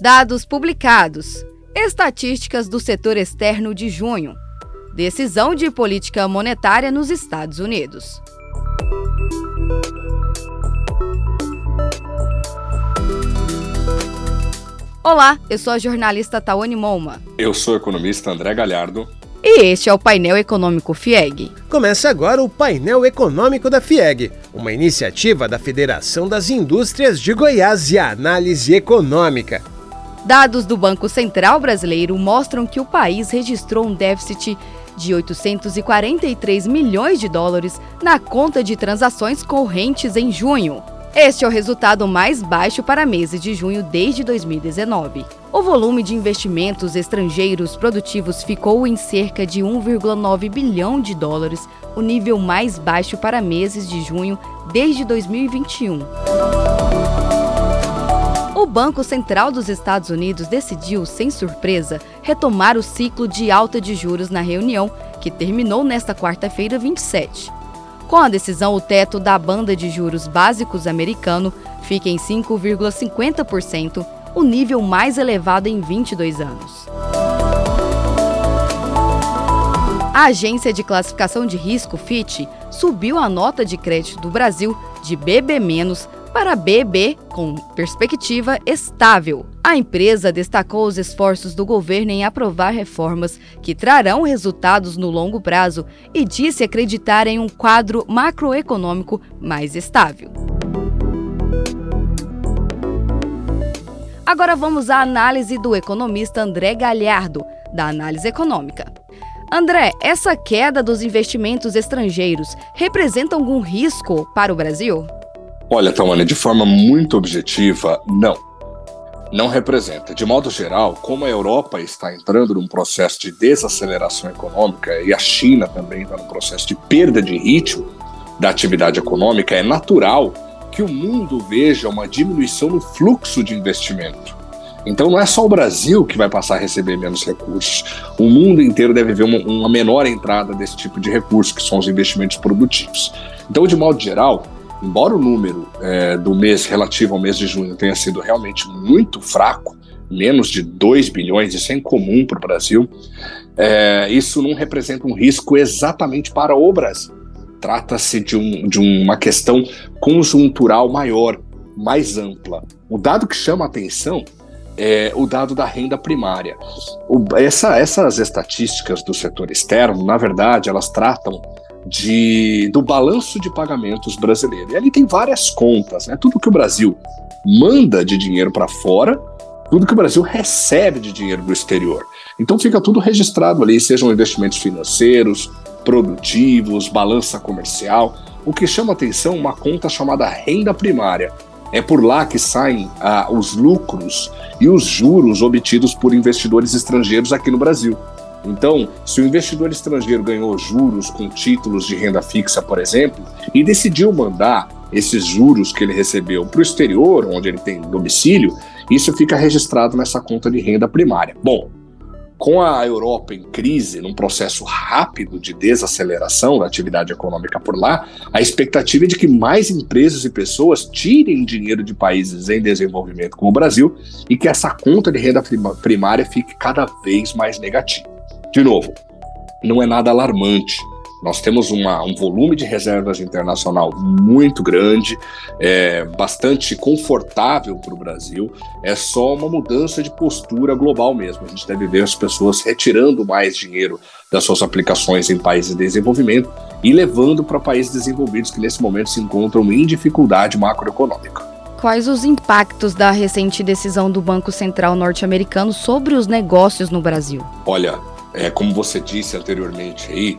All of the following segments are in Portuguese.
Dados publicados. Estatísticas do setor externo de junho. Decisão de política monetária nos Estados Unidos. Olá, eu sou a jornalista Tawane Moma. Eu sou o economista André Galhardo. E este é o painel econômico FIEG. Começa agora o painel econômico da FIEG, uma iniciativa da Federação das Indústrias de Goiás e Análise Econômica. Dados do Banco Central Brasileiro mostram que o país registrou um déficit de 843 milhões de dólares na conta de transações correntes em junho. Este é o resultado mais baixo para meses de junho desde 2019. O volume de investimentos estrangeiros produtivos ficou em cerca de 1,9 bilhão de dólares, o nível mais baixo para meses de junho desde 2021. O Banco Central dos Estados Unidos decidiu, sem surpresa, retomar o ciclo de alta de juros na reunião, que terminou nesta quarta-feira 27. Com a decisão, o teto da banda de juros básicos americano fica em 5,50%, o nível mais elevado em 22 anos. A agência de classificação de risco Fitch subiu a nota de crédito do Brasil de BB- para BB com perspectiva estável. A empresa destacou os esforços do governo em aprovar reformas que trarão resultados no longo prazo e disse acreditar em um quadro macroeconômico mais estável. Agora vamos à análise do economista André Galhardo, da Análise Econômica. André, essa queda dos investimentos estrangeiros representa algum risco para o Brasil? Olha, Tawana, de forma muito objetiva, não. Não representa. De modo geral, como a Europa está entrando num processo de desaceleração econômica e a China também está num processo de perda de ritmo da atividade econômica, é natural que o mundo veja uma diminuição no fluxo de investimento. Então não é só o Brasil que vai passar a receber menos recursos. O mundo inteiro deve ver uma, uma menor entrada desse tipo de recursos, que são os investimentos produtivos. Então, de modo geral, embora o número é, do mês relativo ao mês de junho tenha sido realmente muito fraco, menos de 2 bilhões, isso é incomum para o Brasil, é, isso não representa um risco exatamente para o Brasil. Trata-se de, um, de uma questão conjuntural maior, mais ampla. O dado que chama a atenção é o dado da renda primária. O, essa, essas estatísticas do setor externo, na verdade, elas tratam de, do balanço de pagamentos brasileiro. E ali tem várias contas, né? Tudo que o Brasil manda de dinheiro para fora, tudo que o Brasil recebe de dinheiro do exterior. Então fica tudo registrado ali, sejam investimentos financeiros, produtivos, balança comercial. O que chama atenção é uma conta chamada renda primária. É por lá que saem ah, os lucros e os juros obtidos por investidores estrangeiros aqui no Brasil. Então, se o investidor estrangeiro ganhou juros com títulos de renda fixa, por exemplo, e decidiu mandar esses juros que ele recebeu para o exterior, onde ele tem domicílio, isso fica registrado nessa conta de renda primária. Bom, com a Europa em crise, num processo rápido de desaceleração da atividade econômica por lá, a expectativa é de que mais empresas e pessoas tirem dinheiro de países em desenvolvimento como o Brasil e que essa conta de renda primária fique cada vez mais negativa. De novo, não é nada alarmante. Nós temos uma, um volume de reservas internacional muito grande, é, bastante confortável para o Brasil. É só uma mudança de postura global mesmo. A gente deve ver as pessoas retirando mais dinheiro das suas aplicações em países de desenvolvimento e levando para países desenvolvidos que nesse momento se encontram em dificuldade macroeconômica. Quais os impactos da recente decisão do Banco Central norte-americano sobre os negócios no Brasil? Olha, é, como você disse anteriormente aí,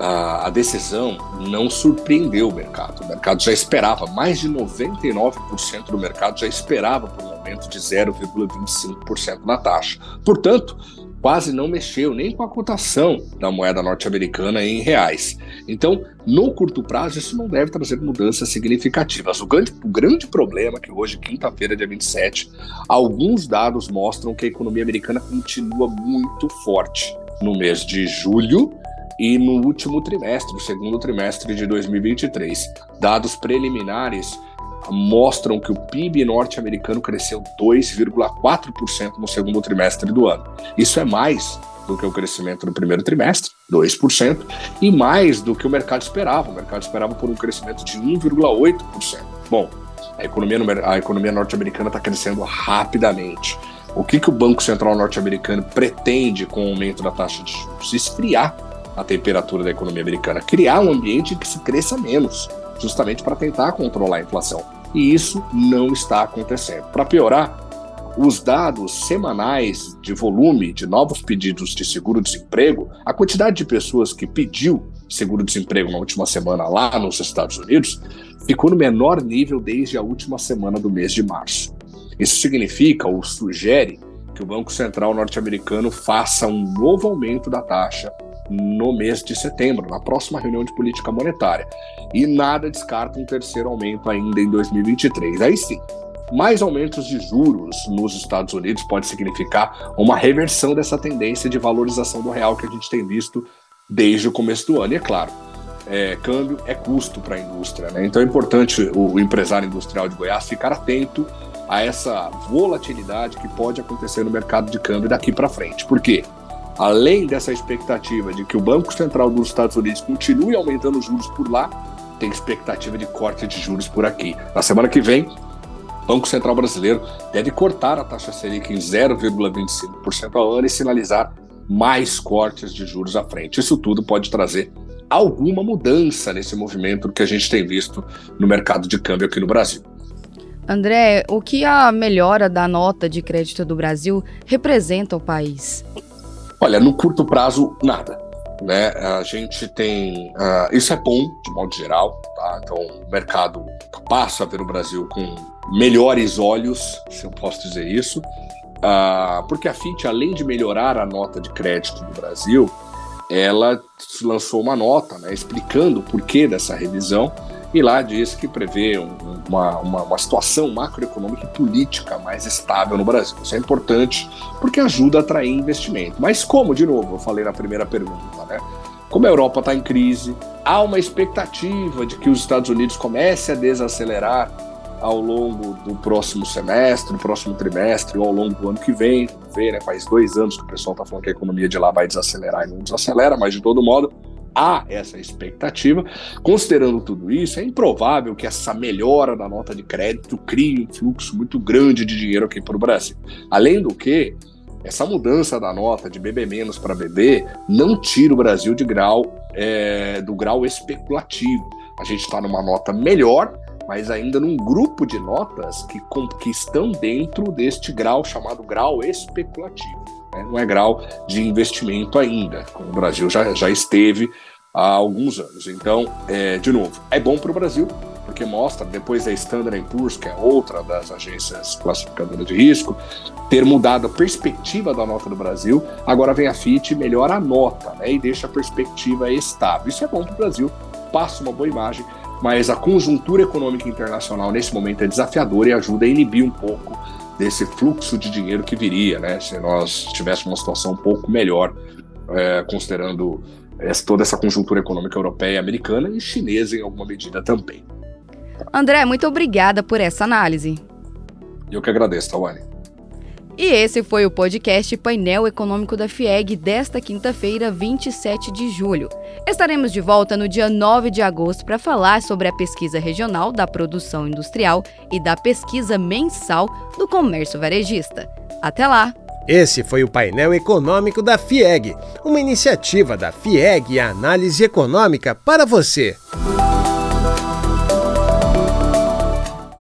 a, a, decisão não surpreendeu o mercado. O mercado já esperava, mais de 99% do mercado já esperava por um aumento de 0,25% na taxa. Portanto, quase não mexeu nem com a cotação da moeda norte-americana em reais. Então, no curto prazo, isso não deve trazer mudanças significativas. O grande, o grande problema é que hoje, quinta-feira, dia 27, alguns dados mostram que a economia americana continua muito forte no mês de julho e no último trimestre, o segundo trimestre de 2023. Dados preliminares mostram que o PIB norte-americano cresceu 2,4% no segundo trimestre do ano. Isso é mais do que o crescimento no primeiro trimestre, 2%, e mais do que o mercado esperava. O mercado esperava por um crescimento de 1,8%. Bom, a economia, a economia norte-americana está crescendo rapidamente. O que, que o Banco Central norte-americano pretende com o aumento da taxa de juros? Esfriar a temperatura da economia americana, criar um ambiente que se cresça menos, justamente para tentar controlar a inflação. E isso não está acontecendo. Para piorar, os dados semanais de volume de novos pedidos de seguro-desemprego, a quantidade de pessoas que pediu seguro-desemprego na última semana lá nos Estados Unidos, ficou no menor nível desde a última semana do mês de março. Isso significa ou sugere que o Banco Central norte-americano faça um novo aumento da taxa no mês de setembro, na próxima reunião de política monetária. E nada descarta um terceiro aumento ainda em 2023. Aí sim, mais aumentos de juros nos Estados Unidos pode significar uma reversão dessa tendência de valorização do real que a gente tem visto desde o começo do ano. E é claro, é, câmbio é custo para a indústria. Né? Então é importante o, empresário industrial de Goiás ficar atento a essa volatilidade que pode acontecer no mercado de câmbio daqui para frente. Por quê? Além dessa expectativa de que o Banco Central dos Estados Unidos continue aumentando os juros por lá, tem expectativa de corte de juros por aqui. Na semana que vem, o Banco Central brasileiro deve cortar a taxa Selic em 0,25% ao ano e sinalizar mais cortes de juros à frente. Isso tudo pode trazer alguma mudança nesse movimento que a gente tem visto no mercado de câmbio aqui no Brasil. André, o que a melhora da nota de crédito do Brasil representa ao país? Olha, no curto prazo, nada. Né? A gente tem. Uh, isso é bom, de modo geral. Tá? Então, o mercado passa a ver o Brasil com melhores olhos, se eu posso dizer isso. Uh, porque a FIT, além de melhorar a nota de crédito do Brasil, ela lançou uma nota né, explicando o porquê dessa revisão e lá diz que prevê um, uma, uma, uma, situação macroeconômica e política mais estável no Brasil. Isso é importante porque ajuda a atrair investimento. Mas como, de novo, eu falei na primeira pergunta, né? Como a Europa está em crise, há uma expectativa de que os Estados Unidos comecem a desacelerar ao longo do próximo semestre, do próximo trimestre ou ao longo do ano que vem. Vamos ver, né? Faz dois anos que o pessoal está falando que a economia de lá vai desacelerar e não desacelera, mas de todo modo há essa expectativa. Considerando tudo isso, é improvável que essa melhora da nota de crédito crie um fluxo muito grande de dinheiro aqui para o Brasil. Além do que, essa mudança da nota de BB menos para BB não tira o Brasil de grau é, do grau especulativo. A gente está numa nota melhor, mas ainda num grupo de notas que, que estão dentro deste grau chamado grau especulativo né? não é grau de investimento ainda, como o Brasil já, já esteve há alguns anos. Então, é, de novo, é bom para o Brasil, porque mostra, depois da Standard Poor's, que é outra das agências classificadoras de risco, ter mudado a perspectiva da nota do Brasil. Agora vem a FIT melhora a nota né, e deixa a perspectiva estável. Isso é bom para o Brasil, passa uma boa imagem, mas a conjuntura econômica internacional nesse momento é desafiadora e ajuda a inibir um pouco desse fluxo de dinheiro que viria, né? Se nós tivéssemos uma situação um pouco melhor, é, considerando toda essa conjuntura econômica europeia e americana e chinesa em alguma medida também. André, muito obrigada por essa análise. Eu que agradeço, Tawane. E esse foi o podcast Painel Econômico da FIEG desta quinta-feira, 27 de julho. Estaremos de volta no dia 9 de agosto para falar sobre a pesquisa regional da produção industrial e da pesquisa mensal do comércio varejista. Até lá! Esse foi o painel econômico da FIEG, uma iniciativa da FIEG e análise econômica para você.